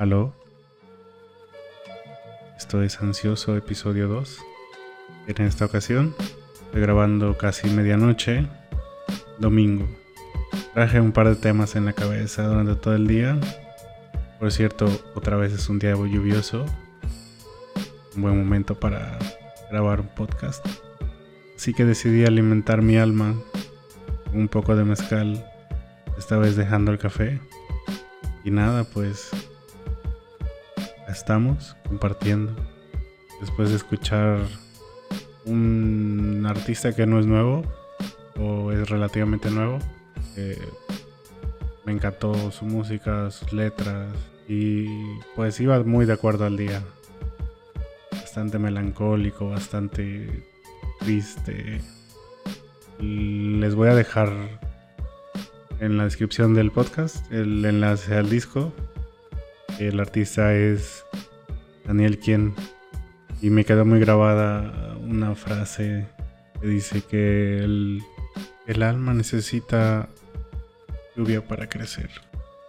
Aló. Esto es Ansioso Episodio 2. En esta ocasión estoy grabando casi medianoche, domingo. Traje un par de temas en la cabeza durante todo el día. Por cierto, otra vez es un día lluvioso. Un buen momento para grabar un podcast. Así que decidí alimentar mi alma con un poco de mezcal, esta vez dejando el café. Y nada, pues estamos compartiendo. Después de escuchar un artista que no es nuevo o es relativamente nuevo, me encantó su música, sus letras y pues iba muy de acuerdo al día. Bastante melancólico, bastante triste. Les voy a dejar en la descripción del podcast el enlace al disco el artista es Daniel Quien. Y me quedó muy grabada una frase que dice que el, el alma necesita lluvia para crecer.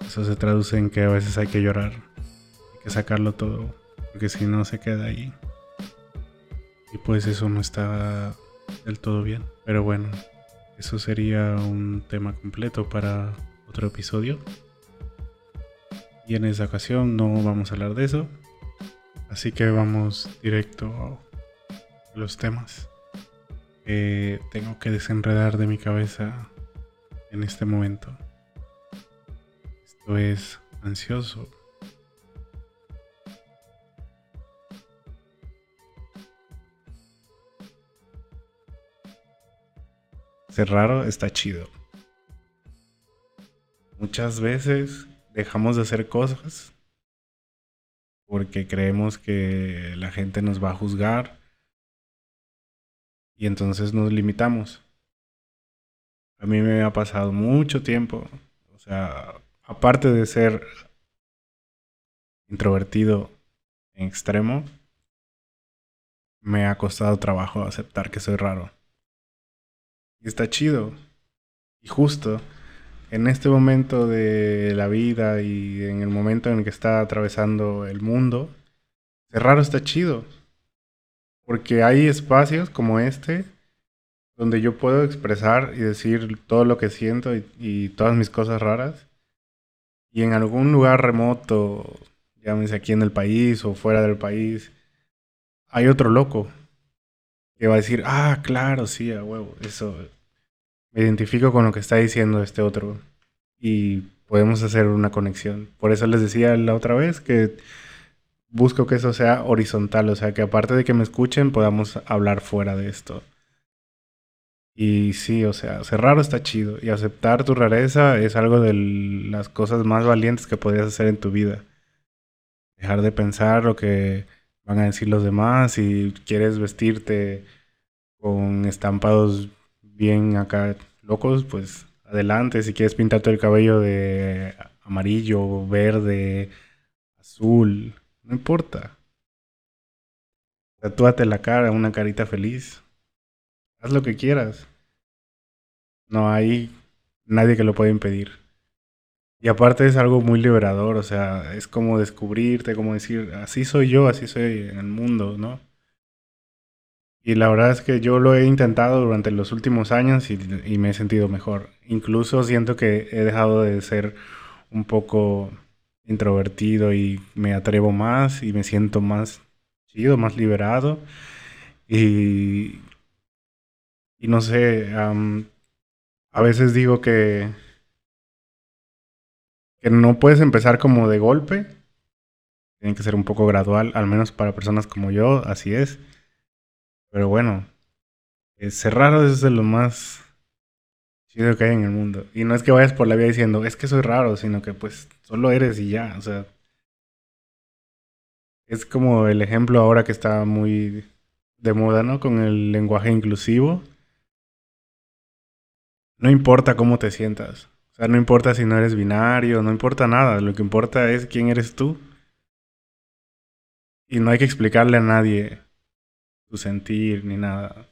Eso se traduce en que a veces hay que llorar, hay que sacarlo todo, porque si no se queda ahí. Y pues eso no está del todo bien. Pero bueno, eso sería un tema completo para otro episodio. Y en esta ocasión no vamos a hablar de eso. Así que vamos directo a los temas que tengo que desenredar de mi cabeza en este momento. Esto es ansioso. Ser raro está chido. Muchas veces dejamos de hacer cosas porque creemos que la gente nos va a juzgar y entonces nos limitamos. A mí me ha pasado mucho tiempo, o sea, aparte de ser introvertido en extremo, me ha costado trabajo aceptar que soy raro. Y está chido y justo en este momento de la vida y en el momento en el que está atravesando el mundo, ser raro está chido. Porque hay espacios como este donde yo puedo expresar y decir todo lo que siento y, todas mis cosas raras. Y en algún lugar remoto, llámese aquí en el país o fuera del país, hay otro loco que va a decir, ah, claro, sí, a huevo, eso me identifico con lo que está diciendo este otro y podemos hacer una conexión. Por eso les decía la otra vez que busco que eso sea horizontal, o sea, que aparte de que me escuchen podamos hablar fuera de esto. Y sí, o sea, ser raro está chido y aceptar tu rareza es algo de las cosas más valientes que podrías hacer en tu vida. Dejar de pensar lo que van a decir los demás si quieres vestirte con estampados bien acá locos, pues adelante. Si quieres pintarte el cabello de amarillo, verde, azul, no importa. Tatúate la cara, una carita feliz. Haz lo que quieras. No hay nadie que lo pueda impedir. Y aparte es algo muy liberador, o sea, es como descubrirte, como decir, así soy yo, así soy en el mundo, ¿no? Y la verdad es que yo lo he intentado durante los últimos años y, me he sentido mejor. Incluso siento que he dejado de ser un poco introvertido y me atrevo más y me siento más chido, más liberado. Y, no sé, a veces digo que no puedes empezar como de golpe. Tiene que ser un poco gradual, al menos para personas como yo, así es. Pero bueno, ser raro es de lo más chido que hay en el mundo. Y no es que vayas por la vida diciendo, es que soy raro, sino que pues solo eres y ya. O sea, es como el ejemplo ahora que está muy de moda, ¿no? Con el lenguaje inclusivo. No importa cómo te sientas. O sea, no importa si no eres binario, no importa nada. Lo que importa es quién eres tú. Y no hay que explicarle a nadie tu sentir ni nada.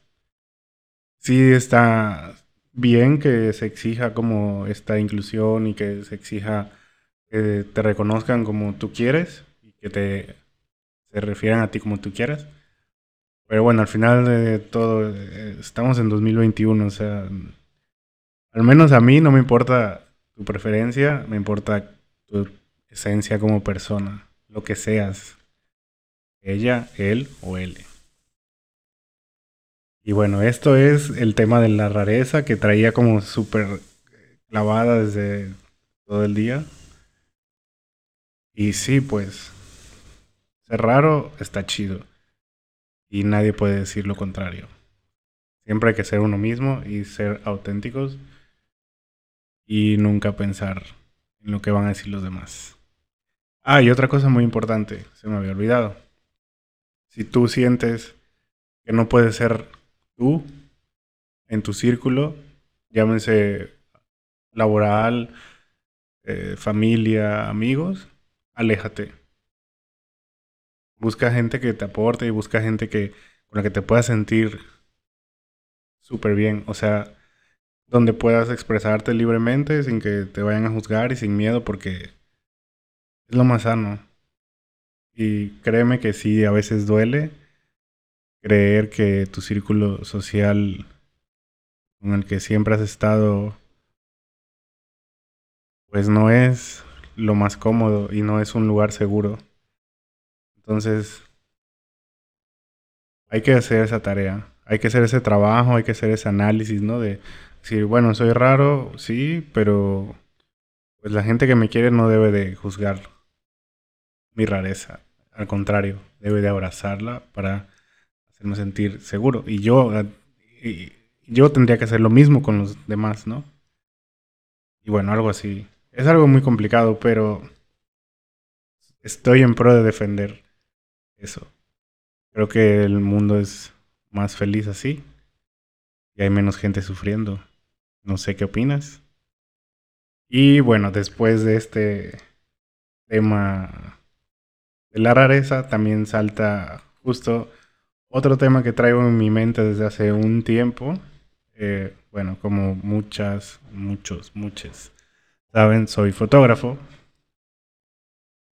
Sí está bien que se exija como esta inclusión y que se exija que te reconozcan como tú quieres y que te se refieran a ti como tú quieras. Pero bueno, al final de todo, eh, estamos en 2021, o sea, al menos a mí no me importa tu preferencia, me importa tu esencia como persona, lo que seas, ella, él o él. Y bueno, esto es el tema de la rareza que traía como súper clavada desde todo el día. Y sí, pues, ser raro está chido. Y nadie puede decir lo contrario. Siempre hay que ser uno mismo y ser auténticos. Y nunca pensar en lo que van a decir los demás. Ah, y otra cosa muy importante, se me había olvidado. Si tú sientes que no puedes ser tú en tu círculo, llámense laboral, eh, familia, amigos, aléjate. Busca gente que te aporte y busca gente que con la que te puedas sentir súper bien. O sea, donde puedas expresarte libremente sin que te vayan a juzgar y sin miedo porque es lo más sano. Y créeme que sí, a veces duele creer que tu círculo social con el que siempre has estado pues no es lo más cómodo y no es un lugar seguro. Entonces, hay que hacer esa tarea, hay que hacer ese trabajo, hay que hacer ese análisis, ¿no? De decir, bueno, soy raro, sí, pero pues la gente que me quiere no debe de juzgar mi rareza. Al contrario, debe de abrazarla para hacerme sentir seguro. Y yo, y yo tendría que hacer lo mismo con los demás, ¿no? Y bueno, algo así. Es algo muy complicado, pero estoy en pro de defender eso. Creo que el mundo es más feliz así y hay menos gente sufriendo. No sé qué opinas. Y bueno, después de este tema de la rareza, también salta justo otro tema que traigo en mi mente desde hace un tiempo. Eh, bueno, como muchas, muchos, muchas Saben, soy fotógrafo,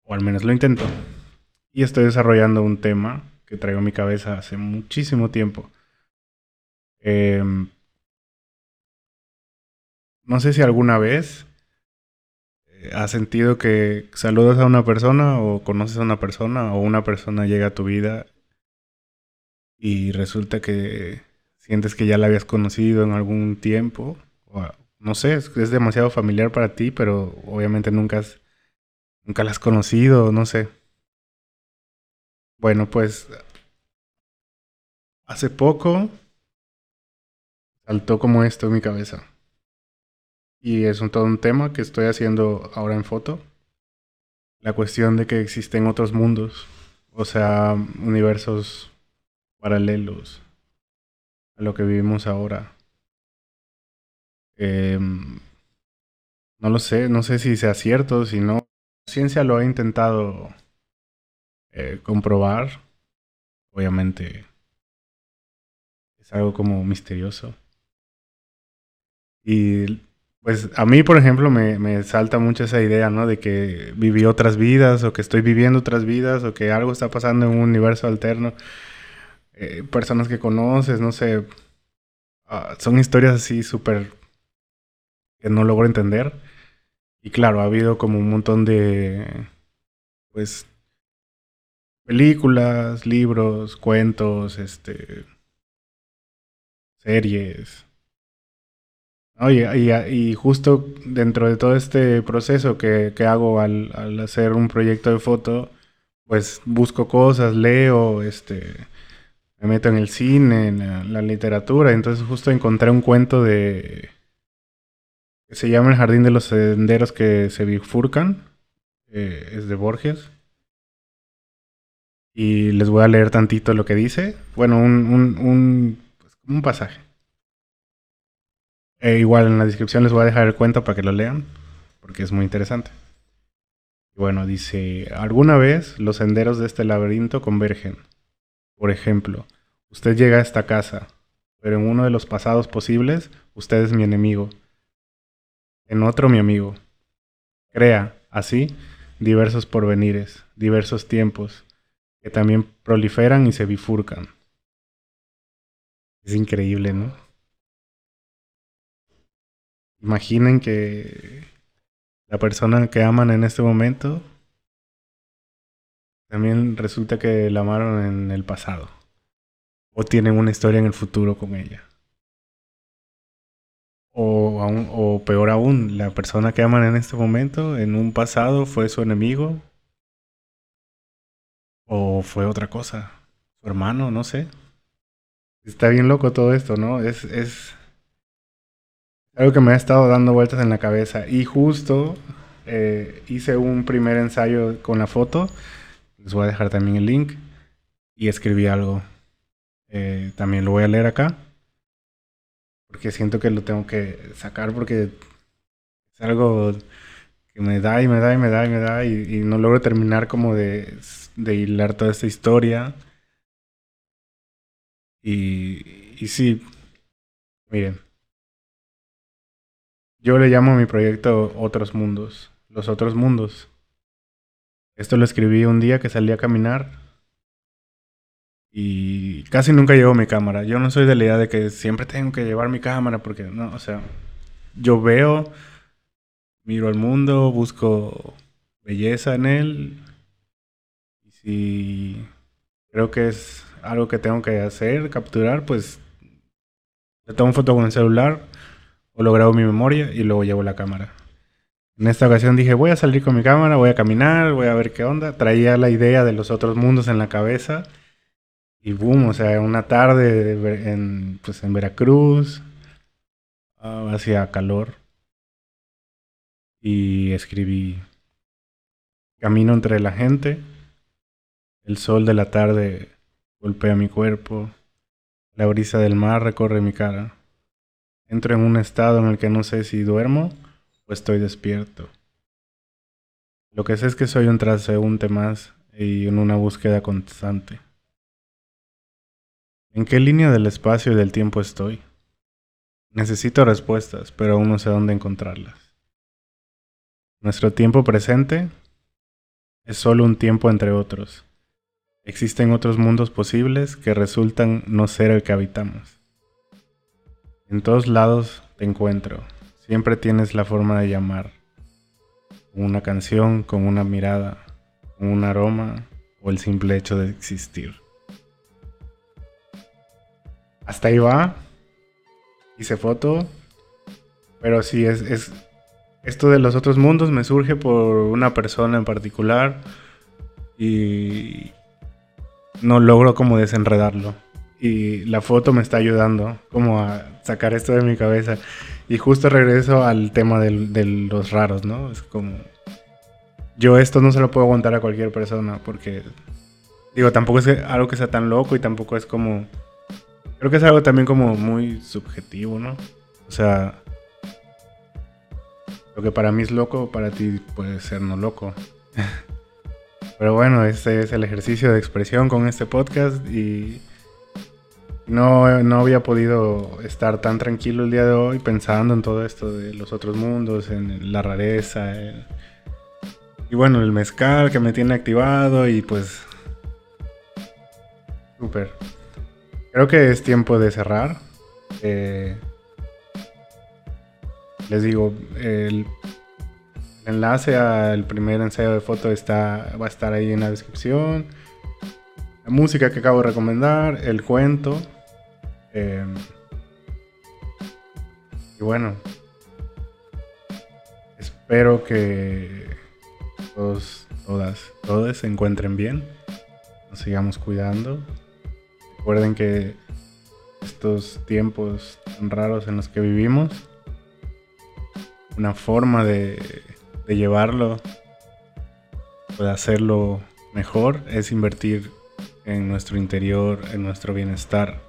o al menos lo intento, y estoy desarrollando un tema que traigo en mi cabeza hace muchísimo tiempo. Em, no sé si alguna vez eh, has sentido que saludas a una persona o conoces a una persona o una persona llega a tu vida y resulta que sientes que ya la habías conocido en algún tiempo o, no sé, es, demasiado familiar para ti, pero obviamente nunca, nunca la has conocido, no sé. Bueno, pues hace poco saltó como esto en mi cabeza. Y es un, todo un tema que estoy haciendo ahora en foto. La cuestión de que existen otros mundos, o sea, universos paralelos a lo que vivimos ahora. Em, no lo sé, no sé si sea cierto, si no. La ciencia lo ha intentado eh, comprobar. Obviamente es algo como misterioso. Y pues a mí, por ejemplo, me, me, salta mucho esa idea, ¿no? De que viví otras vidas o que estoy viviendo otras vidas o que algo está pasando en un universo alterno. Eh, personas que conoces, no sé. Ah, son historias así súper que no logro entender. Y claro, ha habido como un montón de, pues, películas, libros, cuentos, este, series. Oye, y, justo dentro de todo este proceso que, que hago al, al, hacer un proyecto de foto, pues busco cosas, leo, este, me meto en el cine, en la literatura. Entonces justo encontré un cuento de se llama El Jardín de los Senderos que se bifurcan. Eh, es de Borges. Y les voy a leer tantito lo que dice. Bueno, un, un, un, pues, pasaje. E igual en la descripción les voy a dejar el cuento para que lo lean, porque es muy interesante. Bueno, dice, alguna vez los senderos de este laberinto convergen. Por ejemplo, usted llega a esta casa, pero en uno de los pasados posibles, usted es mi enemigo en otro mi amigo. Crea, así diversos porvenires, diversos tiempos, que también proliferan y se bifurcan. Es increíble, ¿no? Imaginen que la persona que aman en este momento también resulta que la amaron en el pasado. O tienen una historia en el futuro con ella. O, o peor aún, la persona que aman en este momento, en un pasado, fue su enemigo. O fue otra cosa. Su hermano, no sé. Está bien loco todo esto, ¿no? Es, es algo que me ha estado dando vueltas en la cabeza. Y justo eh, hice un primer ensayo con la foto. Les voy a dejar también el link. Y escribí algo. Eh, también lo voy a leer acá porque siento que lo tengo que sacar porque es algo que me da y me da y me da y me da y, no logro terminar como de, de, hilar toda esta historia. Y, y sí, miren, yo le llamo a mi proyecto Otros Mundos, los otros mundos. Esto lo escribí un día que salí a caminar y casi nunca llevo mi cámara. Yo no soy de la idea de que siempre tengo que llevar mi cámara porque no, o sea, yo veo, miro al mundo, busco belleza en él. Y si creo que es algo que tengo que hacer, capturar, pues le tomo foto con el celular o lo grabo en mi memoria y luego llevo la cámara. En esta ocasión dije, voy a salir con mi cámara, voy a caminar, voy a ver qué onda. Traía la idea de los otros mundos en la cabeza y boom, o sea, una tarde en, pues en Veracruz, ah, hacía calor. Y escribí, camino entre la gente, el sol de la tarde golpea mi cuerpo, la brisa del mar recorre mi cara. Entro en un estado en el que no sé si duermo o estoy despierto. Lo que sé es que soy un transeúnte más y en una búsqueda constante. ¿En qué línea del espacio y del tiempo estoy? Necesito respuestas, pero aún no sé dónde encontrarlas. Nuestro tiempo presente es solo un tiempo entre otros. Existen otros mundos posibles que resultan no ser el que habitamos. En todos lados te encuentro. Siempre tienes la forma de llamar. Una canción, con una mirada, un aroma o el simple hecho de existir hasta ahí va. Hice foto. Pero sí, es, es, esto de los otros mundos me surge por una persona en particular. Y no logro como desenredarlo. Y la foto me está ayudando como a sacar esto de mi cabeza. Y justo regreso al tema de los raros, ¿no? Es como... Yo esto no se lo puedo aguantar a cualquier persona porque... Digo, tampoco es algo que sea tan loco y tampoco es como Creo que es algo también como muy subjetivo, ¿no? O sea, lo que para mí es loco, para ti puede ser no loco. Pero bueno, este es el ejercicio de expresión con este podcast y no, no había podido estar tan tranquilo el día de hoy pensando en todo esto de los otros mundos, en la rareza. Y bueno, el mezcal que me tiene activado y pues... Súper. Creo que es tiempo de cerrar. Eh, les digo, el enlace al primer ensayo de foto está, va a estar ahí en la descripción. La música que acabo de recomendar, el cuento. Eh, y bueno, espero que todos, todas, todos se encuentren bien. Nos sigamos cuidando. Recuerden que estos tiempos tan raros en los que vivimos, una forma de, llevarlo, de hacerlo mejor, es invertir en nuestro interior, en nuestro bienestar,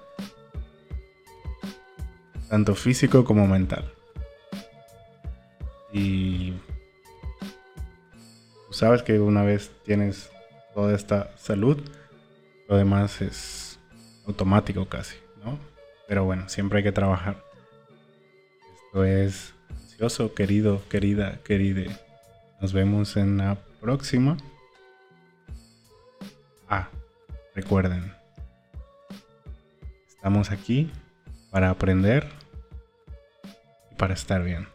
tanto físico como mental. Y sabes que una vez tienes toda esta salud, lo demás es automático casi, ¿no? Pero bueno, siempre hay que trabajar. Esto es ansioso, querido, querida, queride. Nos vemos en la próxima. Ah, recuerden, estamos aquí para aprender para estar bien.